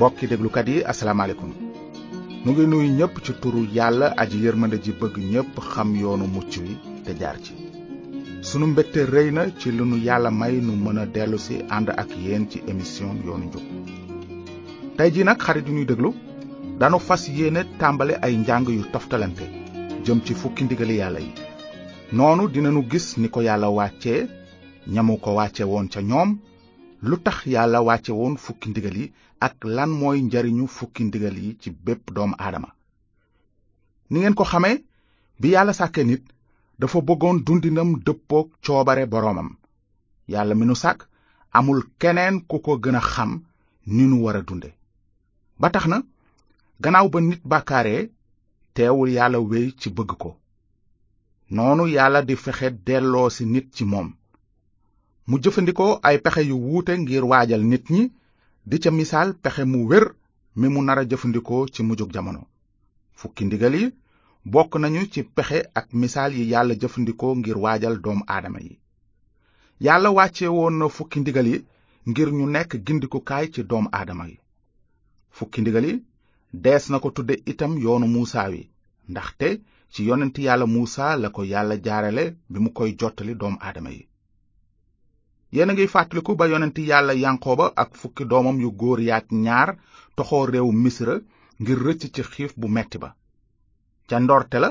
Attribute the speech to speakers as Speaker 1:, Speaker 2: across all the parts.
Speaker 1: mbokki déglukat yi asalaamaaleykum nu ngi nuyu ñépp ci turu yàlla aji yërmande ji bëgg ñépp xam yoonu mucc wi te jaar ci sunu mbégte rëy na ci li nu yàlla may nu mën a dellu si ànd ak yéen ci émission yoonu njub tey ji nag xarit yu ñuy déglu danu fas yéene tàmbale ay njàng yu toftalante jëm ci fukki ndigali yàlla yi noonu dinanu gis ni ko yàlla wàcce ñamu ko wàcce woon ca ñoom lu tax yàlla wàcce woon fukki ndigal yi ak lan mooy njariñu fukki ndigal yi ci bépp doomu aadama ni ngeen ko xame bi yàlla sàkke nit dafa bëggoon dundinam dëppook coobare boroomam yàlla mi nu sàkk amul keneen ku ko gën a xam ni nu war a dunde ba tax na gannaaw ba nit bàkkaaree teewul yàlla wéy ci bëgg ko noonu yàlla di fexe delloo si nit ci moom mu jëfandikoo ay pexe yu wuute ngir waajal nit ñi di ca misaal pexe mu wér mi mu nar a jëfandikoo ci mujjug jamono fukki ndigal yi bokk nañu ci pexe ak misaal yi yàlla jëfandikoo ngir waajal doomu aadama yi yàlla wàcce woon na fukki ndigal yi ngir ñu nekk gindikukaay ci doomu aadama yi fukki ndigal yi dees na ko tudde itam yoonu muusa wi ndaxte ci yonent yàlla muusa la ko yàlla jaarale bi mu koy jottali doomu aadama yi yéen a ngi fàttaliku ba yonent yàlla yanqooba ak fukki doomam yu góor yaak ñaar toxoo réew misra ngir rëcc ci xiif bu metti ba ca ndoorte la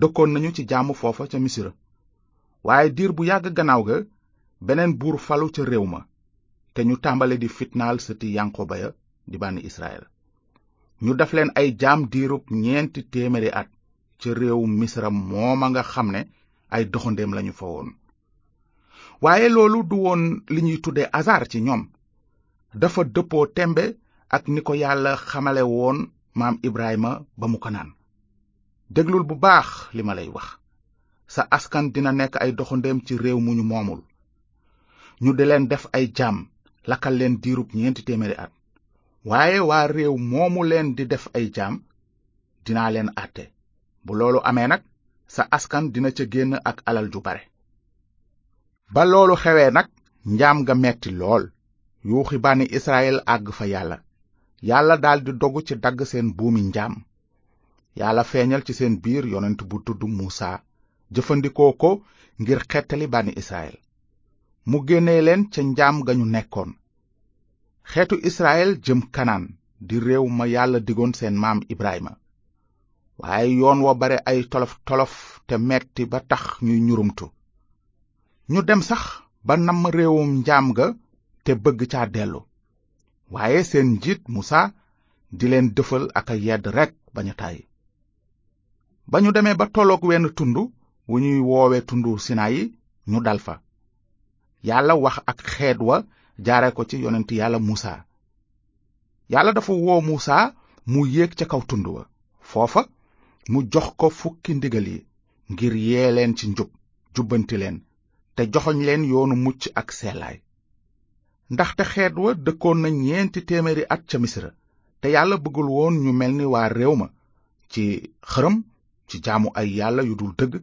Speaker 1: dëkkoon nañu ci jàmm foofa ca misra waaye diir bu yàgg gannaaw ga beneen buur falu ca réew ma te ñu tàmbale di fitnaal sëti yanqooba ya di bànni israel ñu def leen ay jaam diirub ñeenti téeméeri at ca réewum misra mooma nga xam ne ay doxandeem lañu fa woon waaye loolu du woon li ñuy tudde hasard ci ñoom dafa dëppoo tembe ak ni ko yàlla xamale woon maam Ibrahima ba mu ko naan déglul bu baax li ma lay wax sa askan dina nekk ay doxandeem ci réew mu ñu moomul ñu di leen def ay jaam lakkal leen diirub ñeenti téeméeri at waaye waa réew moomu leen di def ay jaam dinaa leen àtte bu loolu amee nag sa askan dina ca génn ak alal ju bare ba loolu xewee nag njaam ga metti lool yuuxi bànni israel àgg fa yàlla yàlla daldi dogu ci dagg seen buumi njaam yàlla feeñal ci seen biir yonent bu tudd muusa jëfandikoo ko ngir xettali bànni israel mu génne leen ca njaam ga ñu nekkoon xeetu israel jëm kanaan di réew ma yàlla digoon seen maam ibrahima waaye yoon wa bare ay tolof tolof te metti ba tax ñuy ñurumtu ñu dem sax ba namm réewum njaam ga te bëgg ca dellu waaye seen njiit musa di leen dëfal ak a yedd rekk baña tàyyi ba ñu demee ba tolloog wenn tund wu ñuy woowe tundu Sinayi ñu dal fa yàlla wax ak xeet wa jaare ko ci yonent yàlla Musa yàlla dafa woo Musa mu yéeg ca kaw tund wa foofa mu jox ko fukki ndigal yi ngir yee leen ci njub jubbanti leen te joxoñ leen yoonu mucc ak seelaay ndaxte xeet wa dëkkoon na ñeenti téeméeri at ca misra te yàlla bëggul woon ñu mel ni waa réew ma ci xërëm ci jaamu ay yàlla yu dul dëgg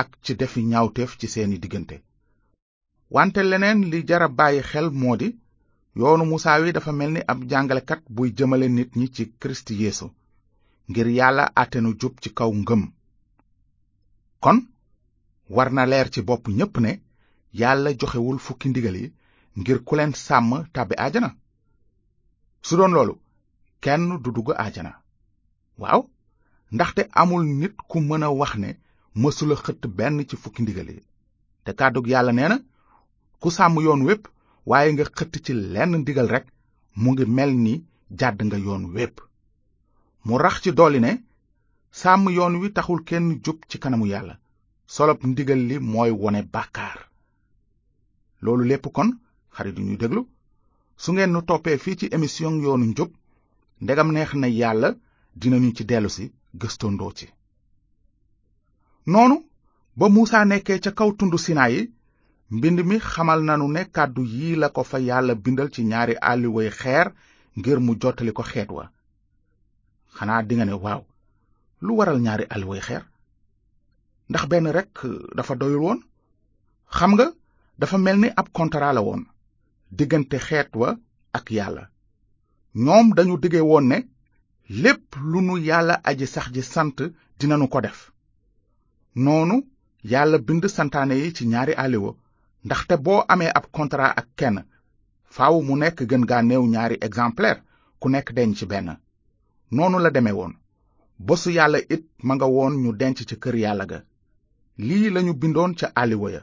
Speaker 1: ak ci defi ñaawteef ci seeni diggante wante leneen li jara bàyyi xel moo di yoonu musaa wi dafa mel ni ab jàngalekat buy jëmale nit ñi ci kirist yeesu ngir yàlla àtte nu jub ci kaw ngëm kon war na leer ci bopp ñépp ne yàlla joxewul fukki ndigal yi ngir ku leen sàmm tàbbi aajana su doon loolu kenn du dugg aajana waaw ndaxte amul nit ku mën a wax ne mësula xëtt benn ci fukki ndigal yi te kàddug yàlla nee na ku sàmm yoon wépp waaye nga xëtt ci lenn ndigal rekk mu ngi mel ni jàdd nga yoon wépp mu rax ci dolli ne sàmm yoon wi taxul kenn jub ci kanamu yàlla solob ndigal li mooy wone bàkkaar loolu lépp kon xarit yu ñuy déglu su ngeen nu toppee fii ci émission yoonu njub ndegam neex na yàlla dinañu ci dellusi gëstondoo ci noonu ba muusa nekkee ca kaw tundu sinaa yi mbind mi xamal nanu ne kàddu yii la ko fa yàlla bindal ci ñaari àlliway xeer ngir mu jottali ko xeet wa xanaa dinga ne waaw lu waral ñaari alluway xeer ndax benn rek euh, dafa doyul woon xam nga dafa mel ni ab contrat la woon diggante xeet wa ak yàlla ñoom dañu dige woon ne lépp lu nu yàlla aji sax ji sant dinanu ko def noonu yàlla bind santaane yi ci ñaari aliwa ndaxte boo amee ab contrat ak kenn faaw mu nekk gën gaa néew ñaari exemplaire ku nekk denc ci benn noonu la deme woon bosu yàlla it ma nga woon ñu denc ci kër yàlla ga lii lañu bindoon ca àlliwa ya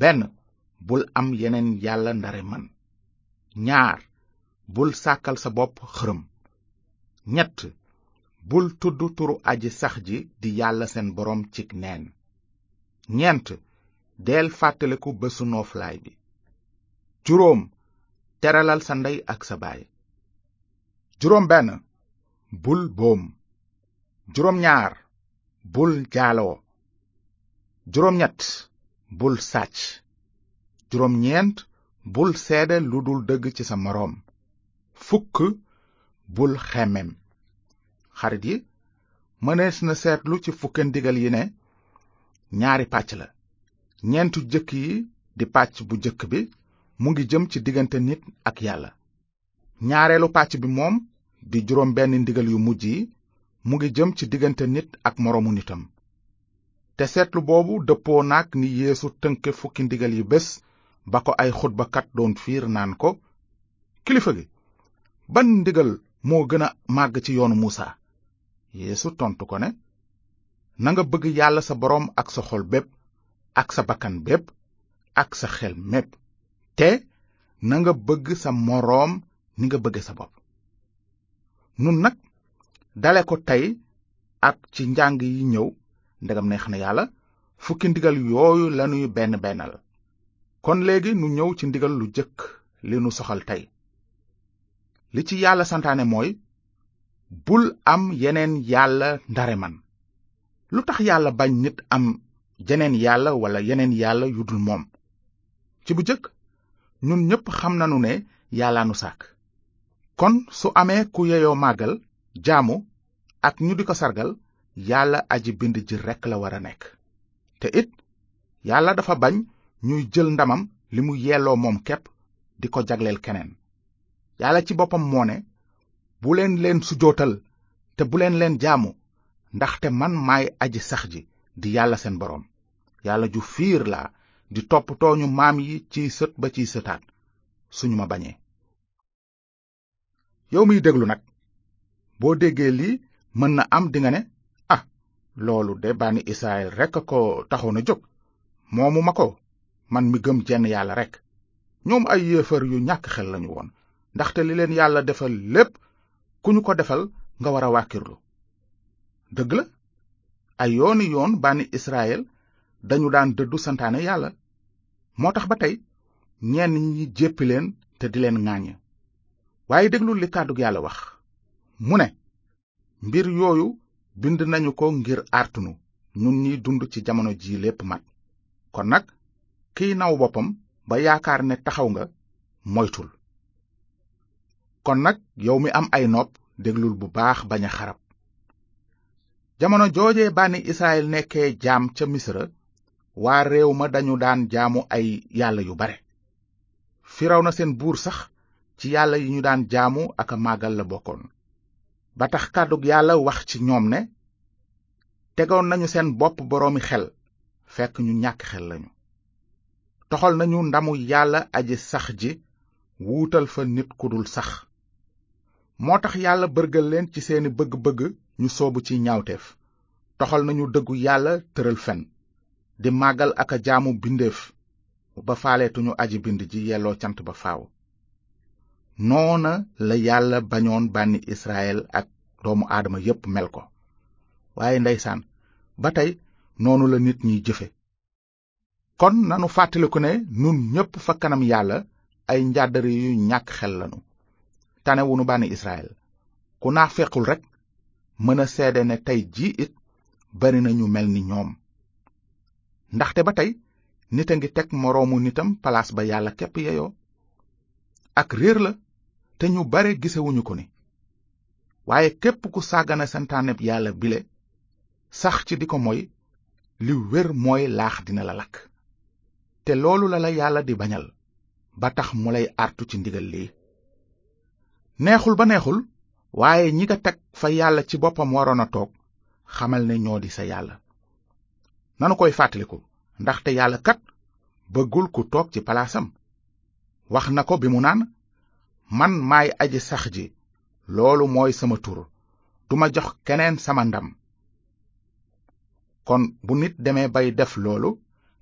Speaker 1: benn bul am yeneen yàlla ndare man ñaar bul sàkkal sa bopp xërëm ñett bul tudd turu aji sax ji di yàlla seen boroom cig neen ñeent deel fàttaliku bésu nooflaay bi juróom teralal sa ndey ak sa baay juróom benn bul boom juróom ñaar bul jaaloo juróom ñett bul sàcc juróom ñeent bul seede lu dul dëgg ci sa moroom fukk bul xemmem xarit yi mënees na seetlu ci fukke ndigal yi ne ñaari pàcc la ñeentu jëkk yi di pàcc bu jëkk bi mu ngi jëm ci diggante nit ak yàlla ñaareelu pàcc bi moom di juróom benn ndigal yu mujj yi mu ngi jëm ci diggante nit ak moroomu nitam te seetlu boobu dëppoo naag ni yéesu tënke fukki ndigal yi bés ba ko ay xutbakat doon fiir naan ko kilifa gi ban ndigal moo gën a màgg ci yoonu Musaa Yeesu tontu ko ne nanga bëgg yàlla sa boroom ak sa xol bépp ak sa bakkan bépp ak sa xel mépp te nanga bëgg sa moroom ni nga bëgge sa bopp nun nag dale ko tey ak ci njàng yi ñëw ndegam neex na yàlla fukki ndigal yooyu lanuy benn bennal kon léegi nu ñëw ci ndigal lu jëkk li nu soxal tey li ci yàlla santaane mooy bul am yeneen yàlla ndare man lu tax yàlla bañ nit am jeneen yàlla walla yeneen yàlla yu dul moom ci bu jëkk ñun ñépp xam nanu ne yàlla nu sàkk kon su amee ku yeyoo màggal jaamu ak ñu di ko sargal yàlla aji bind ji rekk la war a nekk te it yàlla dafa bañ ñuy jël ndamam li mu yelloo moom képp di ko jagleel keneen yàlla ci boppam moo ne bu leen leen sujootal te bu leen leen jaamu ndaxte man maay aji sax ji di yàlla seen boroom yàlla ju fiir laa di toppatoo ñu maam yi ciy sët ba ciy sëtaat suñu ma bañee yow miy déglu nag boo déggee lii mën na am dinga ne ah loolu de bànni Israël rekk a ko taxoon a jóg moomu ma ko man mi gëm jenn yàlla rekk ñoom ay yéefar yu ñàkk xel lañu woon ndaxte li leen yàlla defal lépp ku ñu ko defal nga war a wàkkirlu dëgg la ay yooni yoon bànni Israël dañu daan dëddu santaane yàlla moo tax ba tey ñenn ñi jéppi leen te di leen ŋàññ waaye déglul li kàddu yàlla wax mu ne mbir yooyu bind nañu ko ngir artunu nun ñiy dund ci jamono ji lépp mat kon nag kiy naw boppam ba yaakaar ne taxaw nga moytul kon nag yow mi am ay nopp déglul bu baax bañ a xarab jamono joojee bànni Israyil nekkee jaam ca Misra waa réew ma dañu daan jaamu ay yàlla yu bare na seen buur sax ci yàlla yi ñu daan jaamu ak a màggal la bokkoon ba tax kàddug yàlla wax ci ñoom ne tegoon nañu seen bopp boroomi xel fekk ñu ñàkk xel lañu toxal nañu ndamu yàlla aji sax ji wuutal fa nit ku dul sax moo tax yàlla bërgal leen ci seeni bëgg-bëgg ñu soobu ci ñaawteef toxal nañu dëggu yàlla tëral fen di màggal ak a jaamu bindeef ba faaleetuñu aji bind ji yelloo cant ba faaw noona la yàlla bañoon bànni israel ak doomu aadama yépp mel ko waaye ndeysaan ba tey noonu la nit ñiy jëfe kon nanu fàttaliku ne nun ñépp fa kanam yàlla ay njàddari yu ñàkk xel lanu tane wu nu bànni Israël ku naa fequl rekk mën a seede ne tey jii it bari na ñu mel ni ñoom ndaxte ba tey nit a ngi teg moroomu nitam palaas ba yàlla képp yeyoo ak réer la te ñu bare gisewuñu ko ni waaye képp ku sàggana santaaneb yàlla bile sax ci di ko moy li wér mooy laax dina la lakk te loolu la la yàlla di bañal ba tax mu lay artu ci ndigal lii neexul ba neexul waaye ñi nga teg fa yàlla ci boppam waroon a toog xamal ne ñoo di sa yàlla nanu koy fàttaliku ndaxte yàlla kat bëggul ku toog ci palaasam wax na ko bi mu naan man maay aji sax ji loolu mooy sama tur duma jox keneen sama ndam kon bu nit demee bay def loolu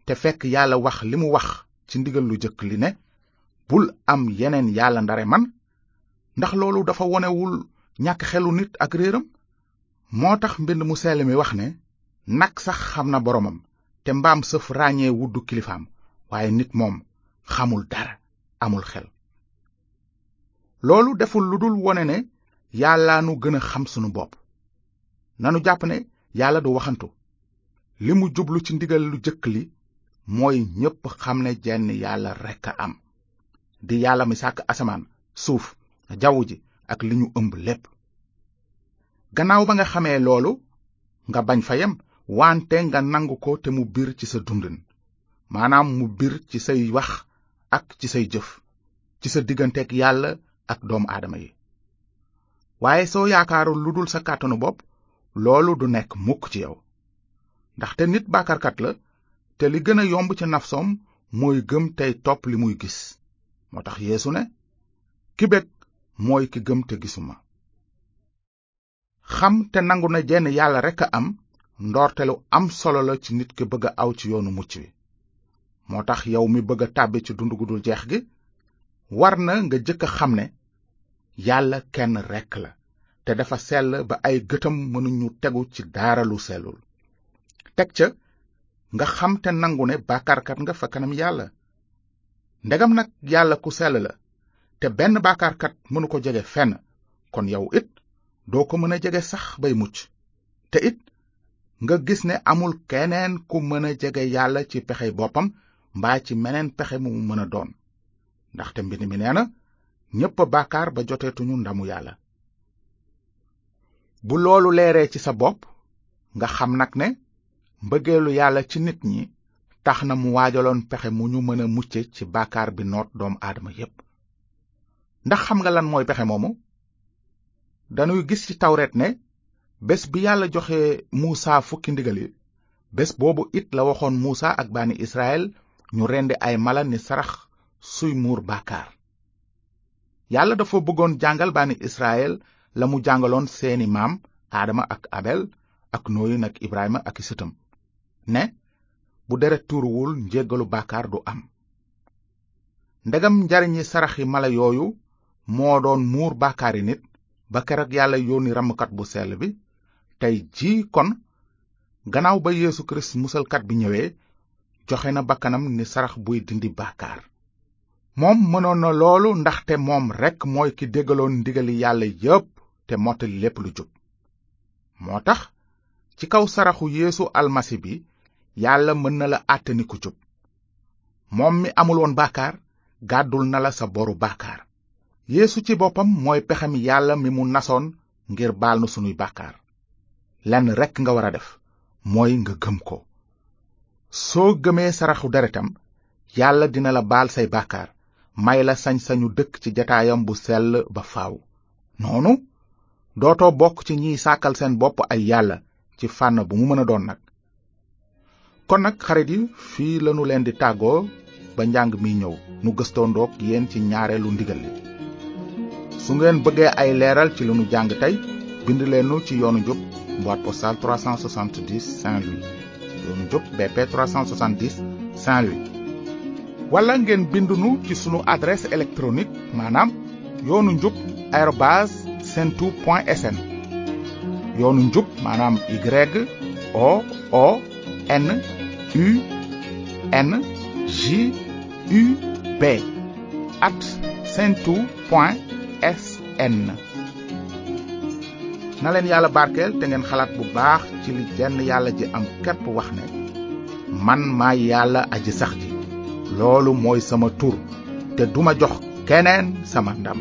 Speaker 1: te fekk yàlla wax li mu wax ci ndigal lu jëkk li ne bul am yeneen yàlla ndare man ndax loolu dafa wonewul ñàkk xelu nit ak réeram moo tax mbind mu sell mi wax ne nag sax xam na boroomam te mbaam sëf ràññee wuddu kilifaam waaye nit moom xamul dara amul xel loolu deful lu dul wone ne yàlla nu gën a xam sunu bopp nanu jàpp ne yàlla du waxantu li mu jublu ci ndigal lu jëkk li mooy ñépp xam ne jenn yàlla rekk a am di yàlla mi sàkk asamaan suuf jaww ji ak li ñu ëmb lépp gannaaw ba nga xamee loolu nga bañ fa yem wante nga nangu ko te mu biir ci sa dundin maanaam mu bir ci say wax ak ci say jëf ci sa digganteeg yàlla ak doomu aadama yi waaye soo yaakaarul lu dul sa kàttanu bopp loolu du nekk mukk ci yow ndaxte nit bàkkarkat la te li gën a yomb ci nafsoom mooy gëm tey topp li muy gis moo tax yéesu ne ki bég mooy ki gëm te gisuma xam te nangu na jenn yàlla rekk a am ndoorte lu am solo la ci nit ki bëgg a aw ci yoonu mucc wi moo tax yow mi bëgg a tàbbi ci dund gu dul jeex gi war na nga jëkk a xam ne yàlla kenn rekk la te dafa sell ba ay gëtam mënuñu tegu ci dara lu sellul teg ca nga xam te nangu ne bàkkaarkat nga fa kanam yàlla ndegam nag yàlla ku sell la te benn bàkkaarkat mënu ko jege fenn kon yow it doo ko mën a jege sax bay mucc te it nga gis ne amul keneen ku mën a jege yàlla ci pexey boppam mbaa ci meneen pexe mu mën a doon ndaxte mbind mi nee na ñépp a bàkkaar ba joteetuñu ndamu yàlla bu loolu leeree ci sa bopp nga xam nag ne mbëggeelu yàlla ci nit ñi tax na mu waajaloon pexe mu ñu mën a mucce ci bàkkaar bi noot doomu aadama yépp ndax xam nga lan mooy pexe moomu dañuy gis ci tawret ne bés bi yàlla joxe muusa fukki ndigal yi bés boobu it la waxoon muusa ak bànni israel ñu rendi ay mala ni sarax suy muur bàkkaar yàlla dafa bëggoon jàngal bànni israel la mu jàngaloon seeni maam aadama ak abel ak nooyin ak ibrahima ak i sëtam ne bu deret tuuruwul njéggalu bàkkaar du am ndegam njariñi saraxi mala yooyu moo doon muur bàkkaari nit ba keroog yàlla yónni rammkat bu sell bi tey jii kon gannaaw ba yeesu kirist musalkat bi ñëwee joxe na bakkanam ni sarax buy dindi bàkkaar moom mënoon na loolu ndaxte moom rekk mooy ki déggaloon ndigali yàlla yépp te mottali lépp lu jub moo tax ci kaw saraxu yéesu almasi bi yàlla mën na la àtte ni ku jub moom mi amul woon bàkkaar gàddul na la sa boru bàkkaar yéesu ci boppam mooy pexem yàlla mi mu nasoon ngir baal nu sunuy bàkkaar lenn rekk nga war a def mooy nga gëm ko soo gëmee saraxu deretam yàlla dina la baal say bàkkaar may la sañ-sañu dëkk ci jataayam bu sell ba faaw noonu dootoo bokk ci ñiy sàkkal seen bopp ay yàlla ci fànn bu mu mën a doon nag kon nag xarit yi fii lanu leen di tàggoo ba njàng mi ñëw nu gëstoondoog yéen ci ñaareelu ndigal li su ngeen bëggee ay leeral ci lu nu jàng tey bind leen nu ci yoonu njub boîte postale 370 Saint-Louis yoonu njub BP 370 Saint-Louis wala ngeen bind nu ci sunu adresse électronique maanaam yoonu njub arobase sentu point sn yoonu njub maanaam y o o n u n j u b at sentu point sn na leen yàlla barkeel te ngeen xalaat bu baax ci li jenn yàlla ji am képp wax ne man maa yàlla aji sax ji loolu mooy sama tur te duma jox keneen sama ndam